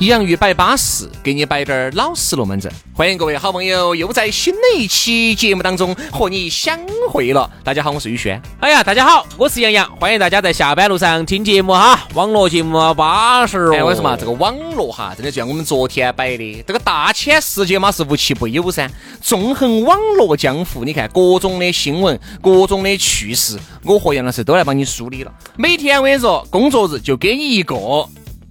洋芋摆巴适，给你摆点儿老实龙门阵。欢迎各位好朋友又在新的一期节目当中和你相会了。大家好，我是宇轩。哎呀，大家好，我是杨洋。欢迎大家在下班路上听节目哈，网络节目巴适哦。哎，为什么这个网络哈，真的就像我们昨天摆的，这个大千世界嘛是无奇不有噻。纵横网络江湖，你看各种的新闻，各种的趣事，我和杨老师都来帮你梳理了。每天我跟你说，工作日就给你一个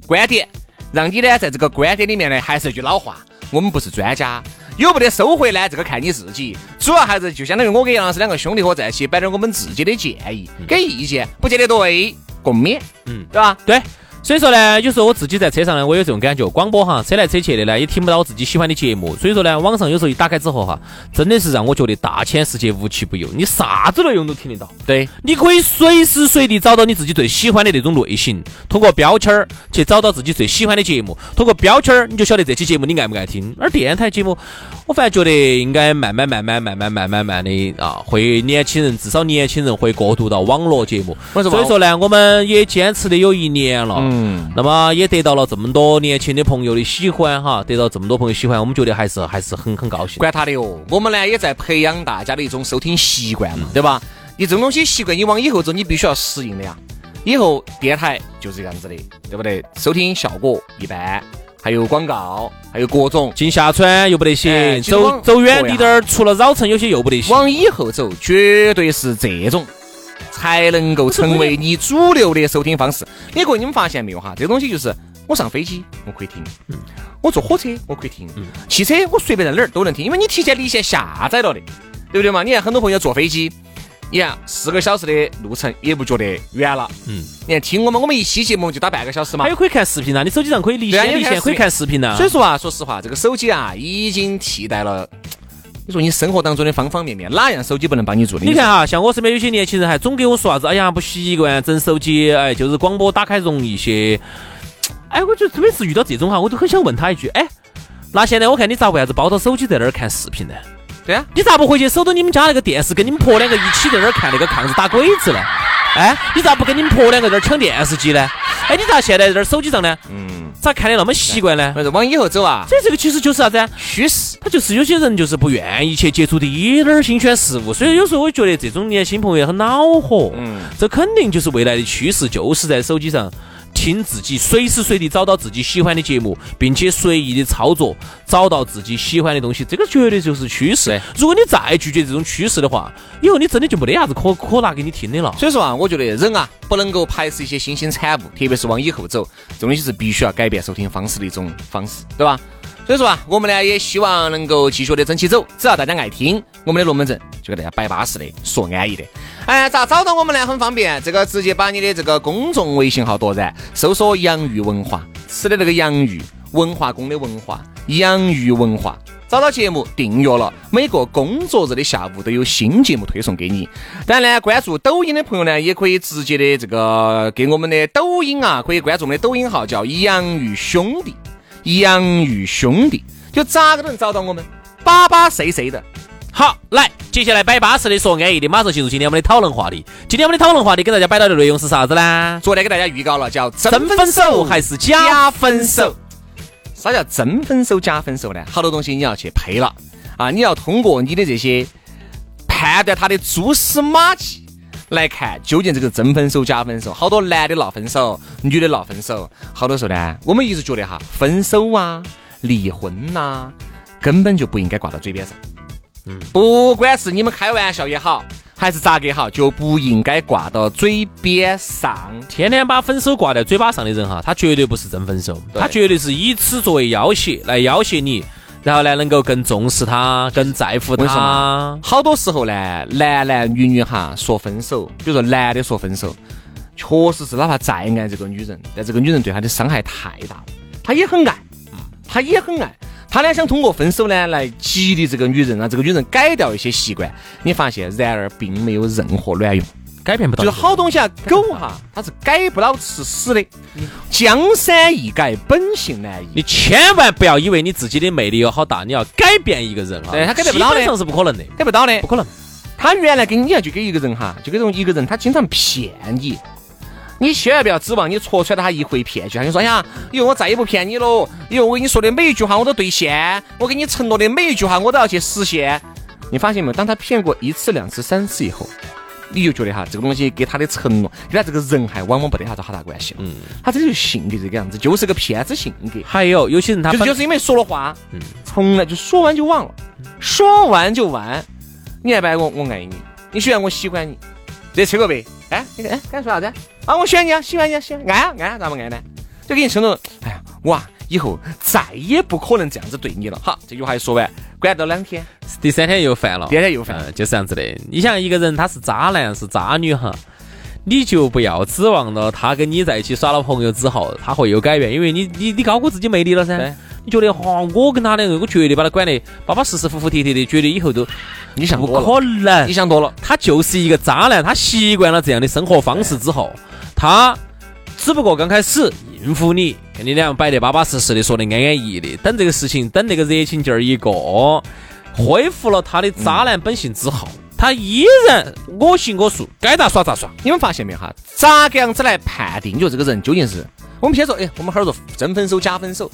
观点。让你呢，在这个观点里面呢，还是一句老话，我们不是专家，有没得收获呢？这个看你自己。主要还是就相当于我跟杨老师两个兄弟伙在一起，摆点我们自己的建议，给意见，不见得对，共勉，嗯，对吧？对。所以说呢，有时候我自己在车上呢，我有这种感觉，广播哈，车来车去的呢，也听不到我自己喜欢的节目。所以说呢，网上有时候一打开之后哈，真的是让我觉得大千世界无奇不有，你啥子内容都听得到。对，你可以随时随地找到你自己最喜欢的那种类型，通过标签儿去找到自己最喜欢的节目，通过标签儿你就晓得这期节目你爱不爱听。而电台节目，我反正觉得应该慢慢慢慢慢慢慢慢慢的啊，会年轻人至少年轻人会过渡到网络节目。所以说呢，我们也坚持的有一年了。嗯，那么。也得到了这么多年轻的朋友的喜欢哈，得到这么多朋友喜欢，我们觉得还是还是很很高兴。管他的哦，我们呢也在培养大家的一种收听习惯嘛，对吧？你这种东西习惯，你往以后走，你必须要适应的呀。以后电台就是这样子的，对不对？收听效果一般，还有广告，还有各种进下川又不得行，走走远滴点儿，除了绕城有些又不得行。往以后走，绝对是这种。才能够成为你主流的收听方式。你各位，你们发现没有哈？这个东西就是我上飞机我可以听，我坐火车我可以听，汽车我随便在哪儿都能听，因为你提前离线下载了的，对不对嘛？你看很多朋友坐飞机，你看四个小时的路程也不觉得远了。嗯，你看听我们，我们一期节目就打半个小时嘛。还有可以看视频呢，你手机上可以离线，离线可以看视频呢。所以说啊，说实话，这个手机啊已经替代了。你说你生活当中的方方面面，哪样手机不能帮你做的？你看哈，像我身边有些年轻人还总给我说啥子，哎呀不习惯整手机，哎就是广播打开容易些。哎，我觉得每次遇到这种哈，我都很想问他一句，哎，那现在我看你咋为啥子抱着手机在那儿看视频呢？对啊，你咋不回去守着你们家那个电视，跟你们婆两个一起在那儿看那个抗日打鬼子呢？哎，你咋不跟你们婆两个在那儿抢电视机呢？哎，你咋现在在这儿手机上呢？嗯，咋看的那么习惯呢？是往以后走啊。所以这个其实就是啥子？趋势。他就是有些人就是不愿意去接触一点儿新鲜事物，所以有时候我觉得这种年轻朋友很恼火。嗯，这肯定就是未来的趋势，就是在手机上。听自己随时随地找到自己喜欢的节目，并且随意的操作，找到自己喜欢的东西，这个绝对就是趋势。如果你再拒绝这种趋势的话，以后你真的就没得啥子可可拿给你听的了。所以说啊，我觉得人啊不能够排斥一些新兴产物，特别是往以后走，这东西是必须要改变收听方式的一种方式，对吧？所以说啊，我们呢也希望能够继续的争气走，只要大家爱听我们的龙门阵，就给大家摆巴适的，说安逸的。哎，咋找到我们呢？很方便，这个直接把你的这个公众微信号夺然，搜索“洋芋文化”，吃的那个洋芋，文化宫的文化，洋芋文化。找到节目订阅了，每个工作日的下午都有新节目推送给你。当然呢，关注抖音的朋友呢，也可以直接的这个给我们的抖音啊，可以关注我们的抖音号，叫“洋芋兄弟”。洋芋兄弟，就咋个都能找到我们，巴巴适适的。好，来，接下来摆巴适的说安逸的，马上进入今天我们的讨论话题。今天我们的讨论话题给大家摆到的内容是啥子呢？昨天给大家预告了，叫真分手还是假分手？啥叫真分手假分手呢？好多东西你要去配了啊！你要通过你的这些判断他的蛛丝马迹。来看究竟这个真分手假分手，好多男的闹分手，女的闹分手，好多时候呢，我们一直觉得哈，分手啊、离婚呐，根本就不应该挂到嘴边上。嗯，不管是你们开玩笑也好，还是咋个好，就不应该挂到嘴边上。天天把分手挂在嘴巴上的人哈，他绝对不是真分手，他绝对是以此作为要挟来要挟你，然后呢能够更重视他，更在乎他么。好多时候呢，男男女女哈说分手，比如说男的说分手，确实是哪怕再爱这个女人，但这个女人对他的伤害太大了，他也很爱，他也很爱。他呢想通过分手呢来激励这个女人，让这个女人改掉一些习惯。你发现，然而并没有任何卵用。改变不到就是好东西啊，狗哈它是改不了吃屎的。江山易改，本性难移。你千万不要以为你自己的魅力有好大，你要改变一个人啊，对他改变不了的基本上是不可能的，改不到的不。可能。他原来跟你一样，就跟一个人哈，就跟这种一个人，他经常骗你。你千万不要指望你戳穿他一回骗局，他就说哎呀，以后我再也不骗你喽，以后我跟你说的每一句话我都兑现，我给你承诺的每一句话我都要去实现。你发现没有？当他骗过一次、两次、三次以后，你就觉得哈，这个东西跟他的承诺，跟他这个人还往往没得啥子好大关系了。嗯，他这就是性格这个样子，就是个骗子性格。还有有些人他就是就是因为说了话，嗯，从来就说完就忘了，说完就完。你爱不爱我，我爱你，你喜欢我，喜欢你，这扯个呗，哎，你看，哎，刚才说啥子？啊，我喜欢你啊，喜欢你啊，喜欢，爱啊，爱啊，咋不爱呢？就给你承诺，哎呀，哇，以后再也不可能这样子对你了。好，这句话一说完，管到两天，第三天又犯了，第二天又犯嗯，就是这样子的。你想一个人他是渣男是渣女哈，你就不要指望了他跟你在一起耍了朋友之后他会有改变，因为你你你高估自己魅力了噻。你觉得哈，我跟他两个，我绝对把他管得巴巴适适、服服帖帖的，绝对以后都你想不可能你。想多了。他就是一个渣男，他习惯了这样的生活方式之后，他只不过刚开始应付你，跟你俩摆得巴巴适适的，说得安安逸逸的。等这个事情，等那个热情劲儿一过，恢复了他的渣男本性之后，他依然我行我素，该咋耍咋耍。你们发现没有哈？咋个样子来判定就这个人究竟是？我们先说，哎，我们哈儿说真分手假分手。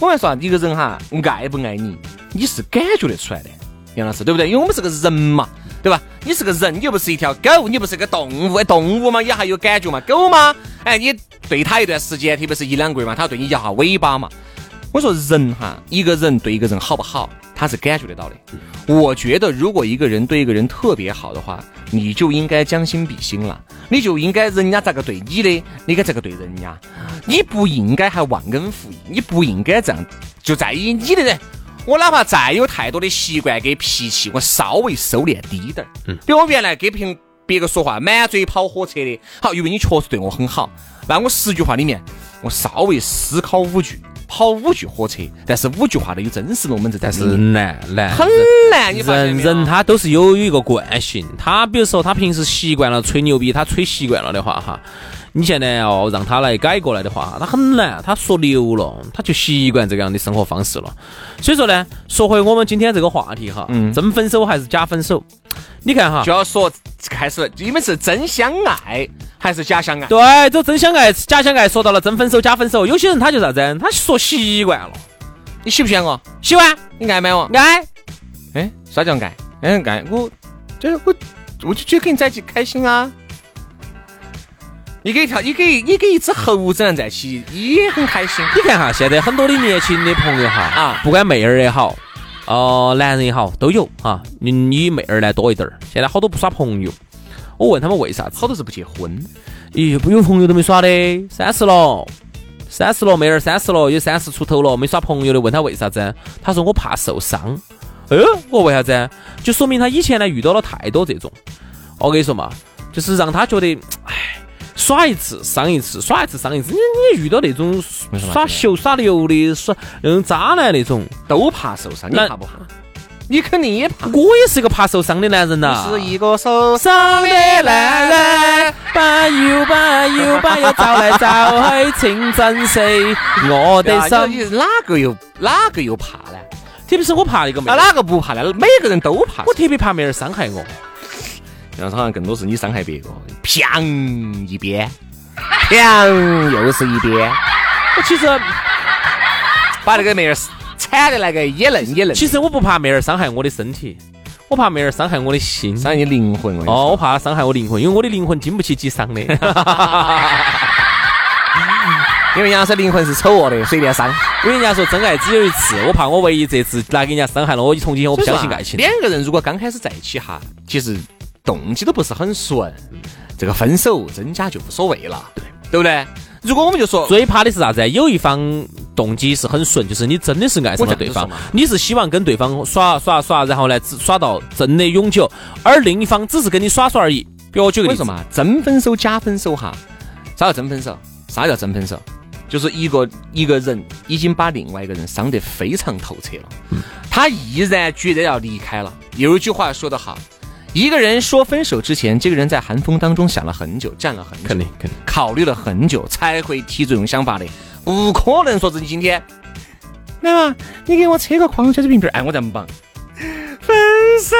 我们说一个人哈，爱不爱你，你是感觉得出来的，杨老师对不对？因为我们是个人嘛，对吧？你是个人，你又不是一条狗，你不是个动物，动物嘛也还有感觉嘛，狗嘛，哎，你对它一段时间，特别是一两个月嘛，它对你摇下尾巴嘛。我说人哈，一个人对一个人好不好，他是感觉得到的。我觉得如果一个人对一个人特别好的话，你就应该将心比心了，你就应该人家咋个对你的，你该咋个对人家，你不应该还忘恩负义，你不应该这样就在意你的人。我哪怕再有太多的习惯跟脾气，我稍微收敛低点儿。嗯，比如我原来跟别别个说话满嘴跑火车的，好，因为你确实对我很好，那我十句话里面，我稍微思考五句，跑五句火车，但是五句话都有真实龙门阵在但是难难很难。人人他都是有有一个惯性，他比如说他平时习惯了吹牛逼，他吹习惯了的话哈，你现在要让他来改过来的话，他很难，他说流了，他就习惯这个样的生活方式了。所以说呢，说回我们今天这个话题哈，嗯真分手还是假分手？你看哈就，要说开始，你们是真相爱还是假相爱？对，这真相爱、假相爱，说到了真分手、假分手，有些人他就啥子，他说习惯了，你喜不喜欢我？喜欢你爱不爱我？爱，哎，啥叫爱？嗯，爱我，就是我，我就觉得跟你在一起开心啊。你给一条，你给你给一只猴子在一起也很开心。你看哈，现在很多的年轻的朋友哈，啊不管妹儿也好，哦、男人也好，都有哈。你你妹儿呢多一点儿，现在好多不耍朋友。我问他们为啥子？好多是不结婚，咦，不有朋友都没耍的，三十了，三十了，妹儿三十了，有三十出头了，没耍朋友的，问他为啥子？他说我怕受伤。呃，我为啥子？就说明他以前呢遇到了太多这种。我跟你说嘛，就是让他觉得，唉，耍一次伤一次，耍一次伤一次。你你遇到那种耍秀耍流的，耍那种渣男那种，都怕受伤，你怕不怕？你肯定也怕。我也是一个怕受伤的男人呐。是一个受伤的男人，把油把油把要找来找去，请珍惜 我的对啊你心。你哪个又哪个又怕呢？特别是我怕一个妹哪个不怕呢？每个人都怕。我特别怕妹儿伤害我。杨好像更多是你伤害别个，啪一边，啪又是一边，我其实把那个妹儿铲的那个也嫩也嫩，其实我不怕妹儿伤害我的身体，我怕妹儿伤害我的心。伤害你灵魂。哦，哦，我怕她伤害我灵魂，因为我的灵魂经不起几伤的。因为杨老师灵魂是丑恶的，随便伤。因为人家说真爱只有一次，我怕我唯一这次拿给人家伤害了，我从今以后我不相信爱情。两个人如果刚开始在一起哈，其实动机都不是很纯，这个分手真假就无所谓了，对对不对？如果我们就说最怕的是啥子？有一方动机是很纯，就是你真的是爱上了对方你是希望跟对方耍耍耍，然后呢只耍到真的永久，而另一方只是跟你耍耍而已。比如我举个例子嘛真分手假分手哈？啥叫真分手？啥叫真分手？就是一个一个人已经把另外一个人伤得非常透彻了，他毅然决然要离开了。有一句话说得好，一个人说分手之前，这个人在寒风当中想了很久，站了很久，肯定肯定。考虑了很久才会提这种想法的，不可能说自己今天，来嘛，你给我扯个矿泉水瓶瓶儿，哎，我这么棒，分手，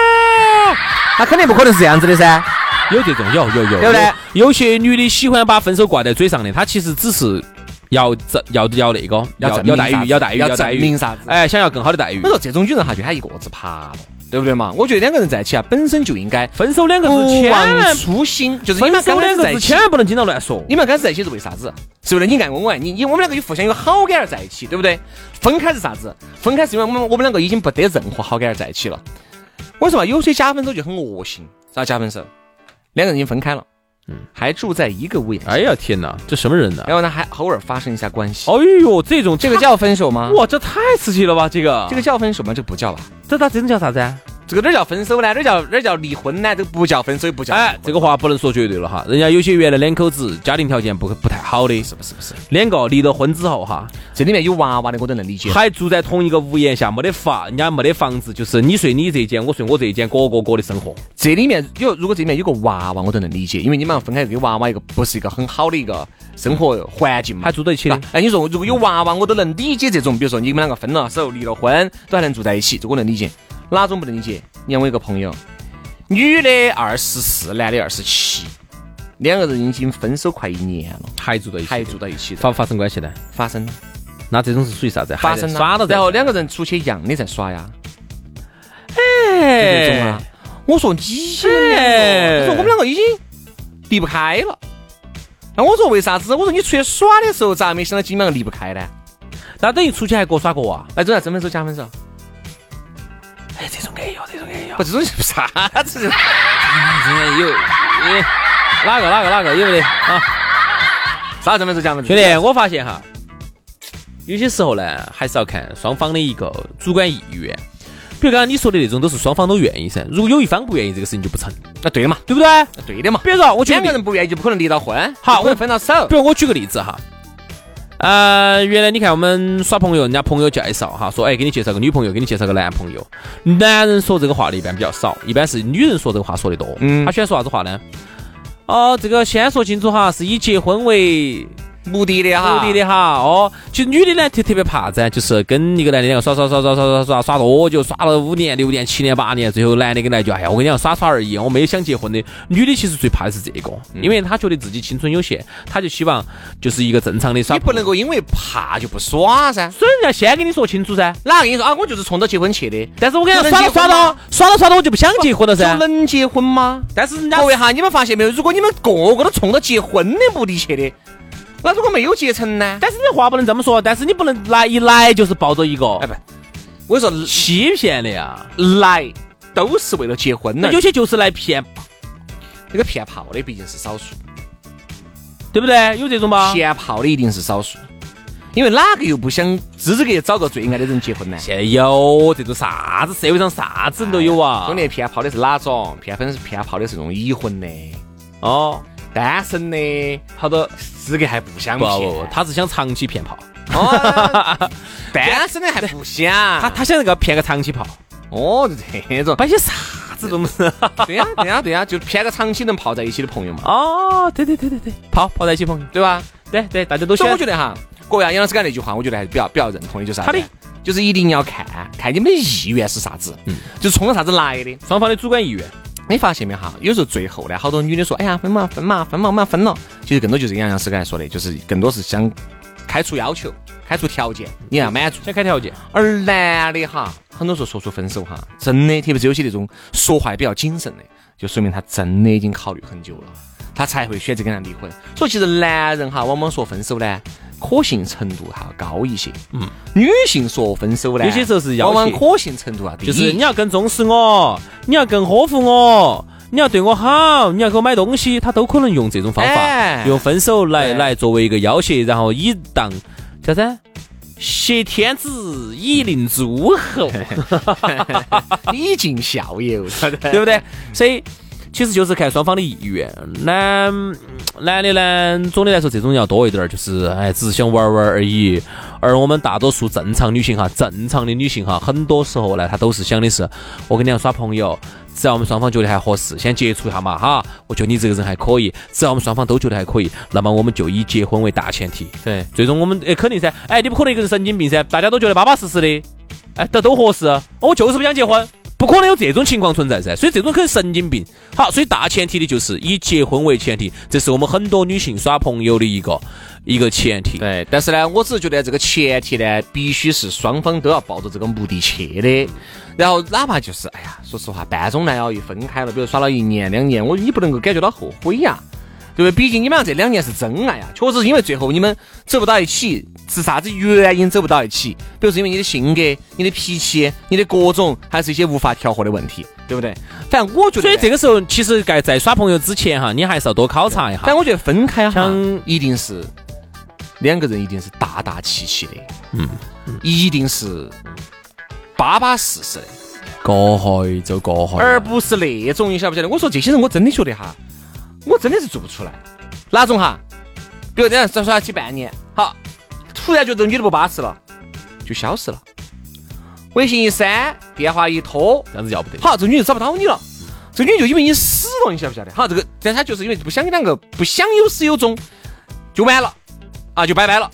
那肯定不可能是这样子的噻。有这种有有有，对不对？有些女的喜欢把分手挂在嘴上的，她其实只是要这要要那个要要待遇，要待遇，要待遇啥子哎，想要更好的待遇我。说这种女人哈，就她一个字爬了，对不对嘛？我觉得两个人在一起啊，本身就应该分手两个字千万初心，就是你们手两个字千万不能经常乱说。你们刚开始在一起是为啥子？是为了你爱我，我爱你，你我们两个有互相有好感而在一起，对不对？分开是啥子？分开是因为我们我们两个已经不得任何好感而在一起了。我说嘛，有些假分手就很恶心，啥假分手？两个人已经分开了，嗯，还住在一个屋檐下，哎呀天哪，这什么人呢？然后呢还偶尔发生一下关系，哎呦，这种这个叫分手吗？哇，这太刺激了吧？这个这个叫分手吗？这不叫吧？这他真的叫啥子啊？这个哪儿叫分手呢？哪儿叫哪儿叫离婚呢？这个不叫分手，也不叫哎，这个话不能说绝对了哈。人家有些原来两口子家庭条件不不太好的，是不是不是？两个离了婚之后哈，这里面有娃娃的我都能理解。还住在同一个屋檐下，没得法，人家没得房子，就是你睡你这一间，我睡我这一间，各过各的生活。这里面有，如果这里面有个娃娃，我都能理解，因为你们要分开给娃娃一个不是一个很好的一个生活环境嘛，还住在一起的哎，你说如果有娃娃，我都能理解这种，比如说你们两个分了手、离了婚，都还能住在一起，这我能理解。哪种不能理解？你看我有个朋友，女的二十四，男的二十七，两个人已经分手快一年了，还住在一起，还住到一起，发发生关系呢？发生了，那这种是属于啥子？发生了，然后两个人出去一样的在耍呀，哎这种啊。我说你说我们两个已经离不开了。那我说为啥子？我说你出去耍的时候咋没想到你们两个离不开呢？那等于出去还各耍各啊？哎，这要真分手假分手？不，，这种是啥子？这种有。你哪个哪个哪个有没得啊？啥真分手假分手？兄弟，我发现哈，有些时候呢，还是要看双方的一个主观意愿。比如刚刚你说的那种，都是双方都愿意噻。如果有一方不愿意，这个事情就不成，那对的嘛，对不对？对的嘛。比如说，我两个人不愿意就不可能离到婚，好就不能分到手比。如我举个例子哈，呃，原来你看我们耍朋友，人家朋友介绍哈，说哎，给你介绍个女朋友，给你介绍个男朋友。男人说这个话的一般比较少，一般是女人说这个话说的多。嗯他喜欢说啥子话呢？哦，这个先说清楚哈，是以结婚为目的的哈，目的的哈。哦，其实女的呢特特别怕噻，就是跟一个男的两个耍耍耍耍耍耍耍耍多久，耍了五年、六年、七年、八年，最后男的跟来句，哎呀，我跟你讲耍耍而已，我没有想结婚的。女的其实最怕的是这个，因为她觉得自己青春有限，她就希望就是一个正常的耍你不能够因为怕就不耍噻。所以人家先跟你说清楚噻。哪个跟你说啊？我就是冲着结婚去的，但是我跟你就讲，耍着耍能结婚吗着耍了耍了我就不想结婚了就噻。能结婚吗？但是人家各位哈，你们发现没有？如果你们个个都冲着结婚的目的去的，那如果没有结成呢？但是你话不能这么说，但是你不能来一来就是抱着一个哎不，我说欺骗的呀。来都是为了结婚的，有些就是来骗，这个骗炮的毕竟是少数，对不对？有这种吗？骗炮的一定是少数，因为哪个又不想资格找个最爱的人结婚呢？现在有这种啥子社会上啥子人都有啊。兄弟，骗炮的是哪种？骗粉是骗炮的是那种已婚的、哦，单身的，好多资格还不想不骗。不不，他是想长期骗炮，哦，单身的还不想。他他想那个骗个长期炮，哦，就这种。摆些啥子东西？对呀、对呀、对呀、就骗个长期能泡在一起的朋友嘛，哦，对对对对对，泡泡在一起朋友，对吧？对对，大家都喜所以欢我觉得哈，各位杨老师刚才那句话，我觉得还是比较比较认同的，就是啥子就是一定要看看你们的意愿是啥子，嗯，就冲着啥子来的。双方的主观意愿。你发现没哈？有时候最后呢，好多女的说，哎呀，分嘛分嘛分嘛，我们要分了。其实更多就是杨洋师刚才说的，就是更多是想开出要求，开出条件，你要满足。先开条件，而男的哈，很多时候说出分手哈，真的，特别是有些那种说话比较谨慎的，就说明他真的已经考虑很久了，他才会选择跟他离婚。所以其实男人哈，往往说分手呢，可信程度哈高一些。嗯，女性说分手呢，有些时候是要往往可信程度啊低。就是你要更重视我，你要更呵护我，你你要对我好，你要给我买东西，他都可能用这种方法，哎用分手来来作为一个要挟，然后以当叫啥？挟天子以令诸侯，以儆效尤，对不对？所以其实就是看双方的意愿。男男的呢，总的来说这种要多一点儿，就是哎，只是想玩玩而已。而我们大多数正常女性哈，正常的女性哈，很多时候呢，她都是想的是，我跟你要耍朋友，只要我们双方觉得还合适，先接触一下嘛哈。我觉得你这个人还可以，只要我们双方都觉得还可以，那么我们就以结婚为大前提。对，最终我们哎肯定噻，哎你不可能一个人神经病噻，大家都觉得巴巴适适的，哎都都合适，我就是不想结婚，不可能有这种情况存在噻，所以这种可能神经病。好，所以大前提的就是以结婚为前提，这是我们很多女性耍朋友的一个一个前提。对，但是呢，我只是觉得这个前提呢，必须是双方都要抱着这个目的去的。然后哪怕就是，哎呀，说实话，半中难熬一分开了，比如耍了一年两年，我你不能够感觉到后悔呀，对不对？毕竟你们俩这两年是真爱呀，确实是因为最后你们走不到一起，是啥子原因走不到一起？比如是因为你的性格、你的脾气、你的各种，还是一些无法调和的问题，对不对？反正我觉得，所以这个时候，其实该在耍朋友之前哈，你还是要多考察一下。但我觉得分开哈，一定是两个人一定是大大气气的，嗯，一定是巴巴适适的，过去就过去，而不是那种你晓不晓得？我说这些人，我真的觉得哈，我真的是做不出来。哪种哈？比如这样耍耍起半年，好，突然觉得这女的不巴适了，就消失了，微信一删，电话一拖，这样子要不得。好，这女的找不到你了，这女的就因为你死了，你晓不晓得？好，这个，但她就是因为不想你两个不想有始有终，就完了啊，就拜拜了。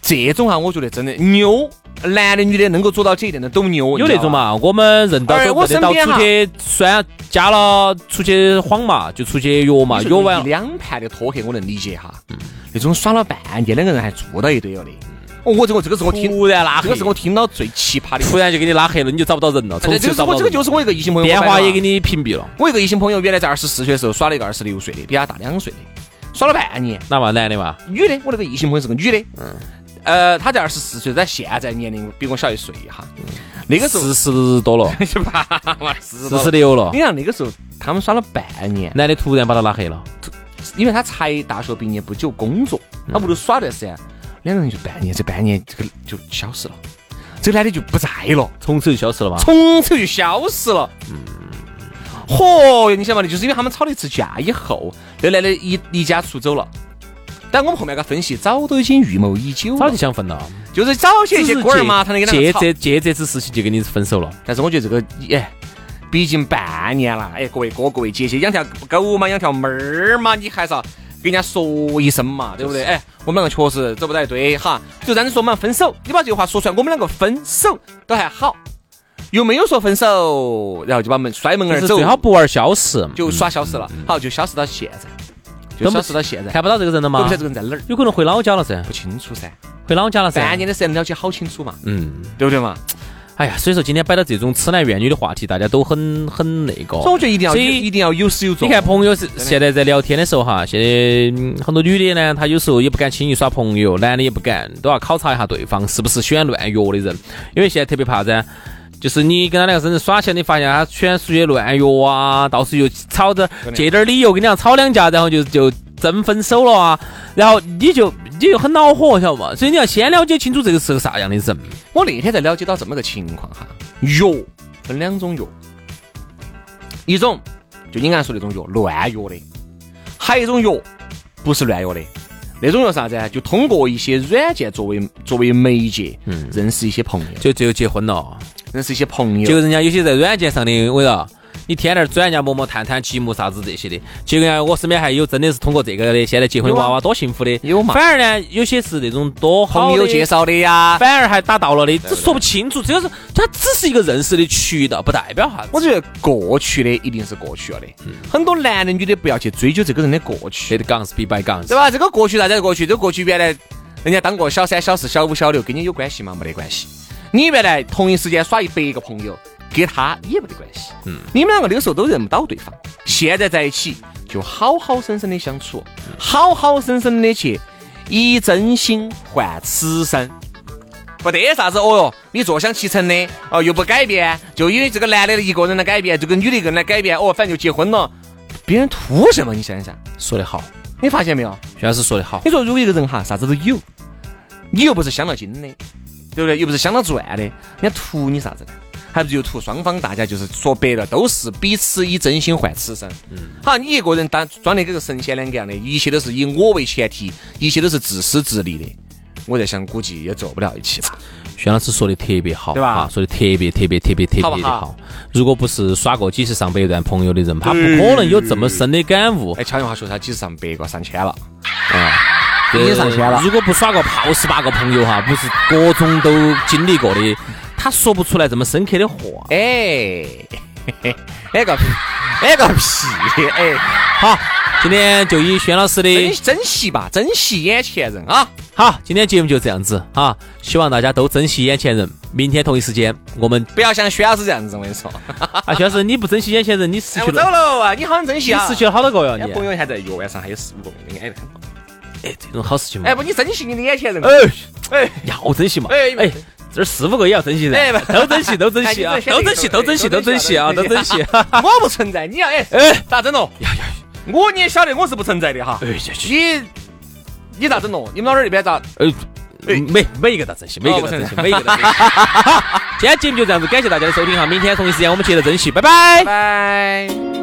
这种哈，我觉得真的牛，男的女的能够做到这一点的都牛。有？那种嘛，我们认到而我都认得到出去算加了出去晃嘛，就出去约嘛，约完了。两盘的拖黑，我能理解哈。那种耍了半年，两个人还住到一堆了的。哦，我这个这个是我听，突然拉黑这个是我听到最奇葩的。突然就给你拉黑了，你就找不到人了，从这此找不到人这个是我这个就是我一个异性朋友，电话也给你。你屏蔽了。我一个异性朋友原来在二十四岁的时候耍了一个二十六岁的，比他大两岁的，耍了半年。哪嘛男的嘛？女的，我那个异性朋友是个女的，嗯，呃，他在二十四岁，在现在年龄比我小一岁哈。那个时候四十多了？四四十六了你。看那个时候他们耍了半年，男的突然把他拉黑了，因为他才大学毕业不久，工作，他屋头耍段时间，两个人就半年，这半年这个就消失了，这个男的就不在了，从此就消失了嘛。从此就消失了。嗯嚯哟，你想嘛，就是因为他们吵了一次架以后，那男的一离家出走了。但我们后面给他分析，早都已经预谋已久，早就想分了，就是早些一些龟儿嘛，他能给他借。这借这次事情就跟你分手了。但是我觉得这个，哎，毕竟半年了，哎，各位哥，各位姐姐，养条狗嘛，养条猫儿嘛，你还是要跟人家说一声嘛，对不对？哎，我们两个确实走不到一堆哈，就让你说嘛分手，你把这句话说出来，我们两个分手都还好，又没有说分手，然后就把门摔门而走，就是最好不玩消失，就耍消失了，好，就消失到现在，就消失到现在，看不到这个人了吗都不晓得？这个人在哪儿，有可能回老家了噻，不清楚噻。回老家了噻。半年的时间了解好清楚嘛，嗯，对不对嘛？哎呀，所以说今天摆到这种痴男怨女的话题，大家都很很那个。所以我觉得一定要所以一定要有始有终。你看朋友是现在在聊天的时候哈，现在嗯很多女的呢，她有时候也不敢轻易耍朋友，男的也不敢，都要考察一下对方是不是喜欢乱约的人，因为现在特别怕噻。就是你跟他两个人耍起来，你发现他全属于乱约啊，到时候又吵着借点儿理由跟你俩吵两架，然后就就真分手了啊，然后你就你就很恼火，晓得嘛？所以你要先了解清楚这个是个啥样的人。我那天才了解到这么个情况哈，药分两种药，一种就你刚才说那种药乱药的，还有一种药不是乱药的，那种药啥子啊？就通过一些软件作为作为媒介，嗯，认识一些朋友，就就结婚了，认识一些朋友，结果人家有些在软件上的，我说你天天转人家陌陌、探探、积木啥子这些的，结果呢，我身边还有真的是通过这个的，现在结婚的娃娃多幸福的，有嘛反而呢，有些是那种多朋友介，绍的呀。反而还打到了的，这说不清楚，这个是它只是一个认识的渠道，不代表啥子。我觉得过去的一定是过去了的，很多男的女的不要去追究这个人的过去，这个杠是比白杠，对吧？这个过去大家过去？这个过去原来人家当过小三、小四、小五、小六，跟你有关系吗？没得关系。你原来同一时间耍一百个朋友，跟他也没得关系。嗯，你们两个那个时候都认不到对方，现在在一起就好好生生的相处，好好生生的去以真心换此生。不得啥子哦哟，你坐享其成的哦，又不改变，就因为这个男的一个人来改变，这个女的一个人来改变，哦，反正就结婚了，别人图什么？你想想，说得好，你发现没有？徐老师说得好。你说如果一个人哈啥子都有，你又不是镶了金的，对不对？又不是相当赚的，人家图你啥子呢？还不是就图双方大家就是说白了都是彼此以真心换此生。嗯，好，你一个人当装的跟个神仙两个样的，一切都是以我为前提，一切都是自私自利的。我在想，估计也做不了一起吧。薛老师说的特别好，对吧啊说的特别特别特别特别的好不好好。如果不是耍过几十上百段朋友的人，他不可能有这么深的感悟。哎，悄悄话说，他几十上百个、上千了。对已经上线了如果不耍个泡十八个朋友哈，不是各种都经历过的，他说不出来这么深刻的话。哎，哎个屁，哎个屁，哎，好，今天就以轩老师的珍珍惜吧，珍惜眼前人啊！好，今天节目就这样子啊，希望大家都珍惜眼前人。明天同一时间，我们不要像薛老师这样子，我跟你说。啊，薛老师你不珍惜眼前人，你失哎，我走了，啊！你好像珍惜啊！你失去了好多个哟，你。朋友还在月湾上还有四五个。哎，这种好事情嘛。哎，不，你珍惜你的眼前人。哎哎，要珍惜嘛。哎哎，这儿四五个也要珍惜噻，哎不都珍惜，都珍惜啊都珍惜，都珍惜，都珍惜啊，都珍惜。我不存在，你要哎哎咋整咯？呀呀，我你也晓得我是不存在的哈。哎你你咋整咯？你们老儿那边咋？呃，每每一个都珍惜，每一个都珍惜，每一个都珍惜。好，今天节目就这样子，感谢大家的收听哈，明天同一时间我们接着珍惜，拜拜。拜。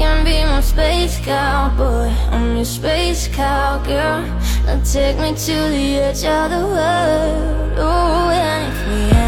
Can be my space cowboy, I'm your space cowgirl. Now take me to the edge of the world. Oh, and if we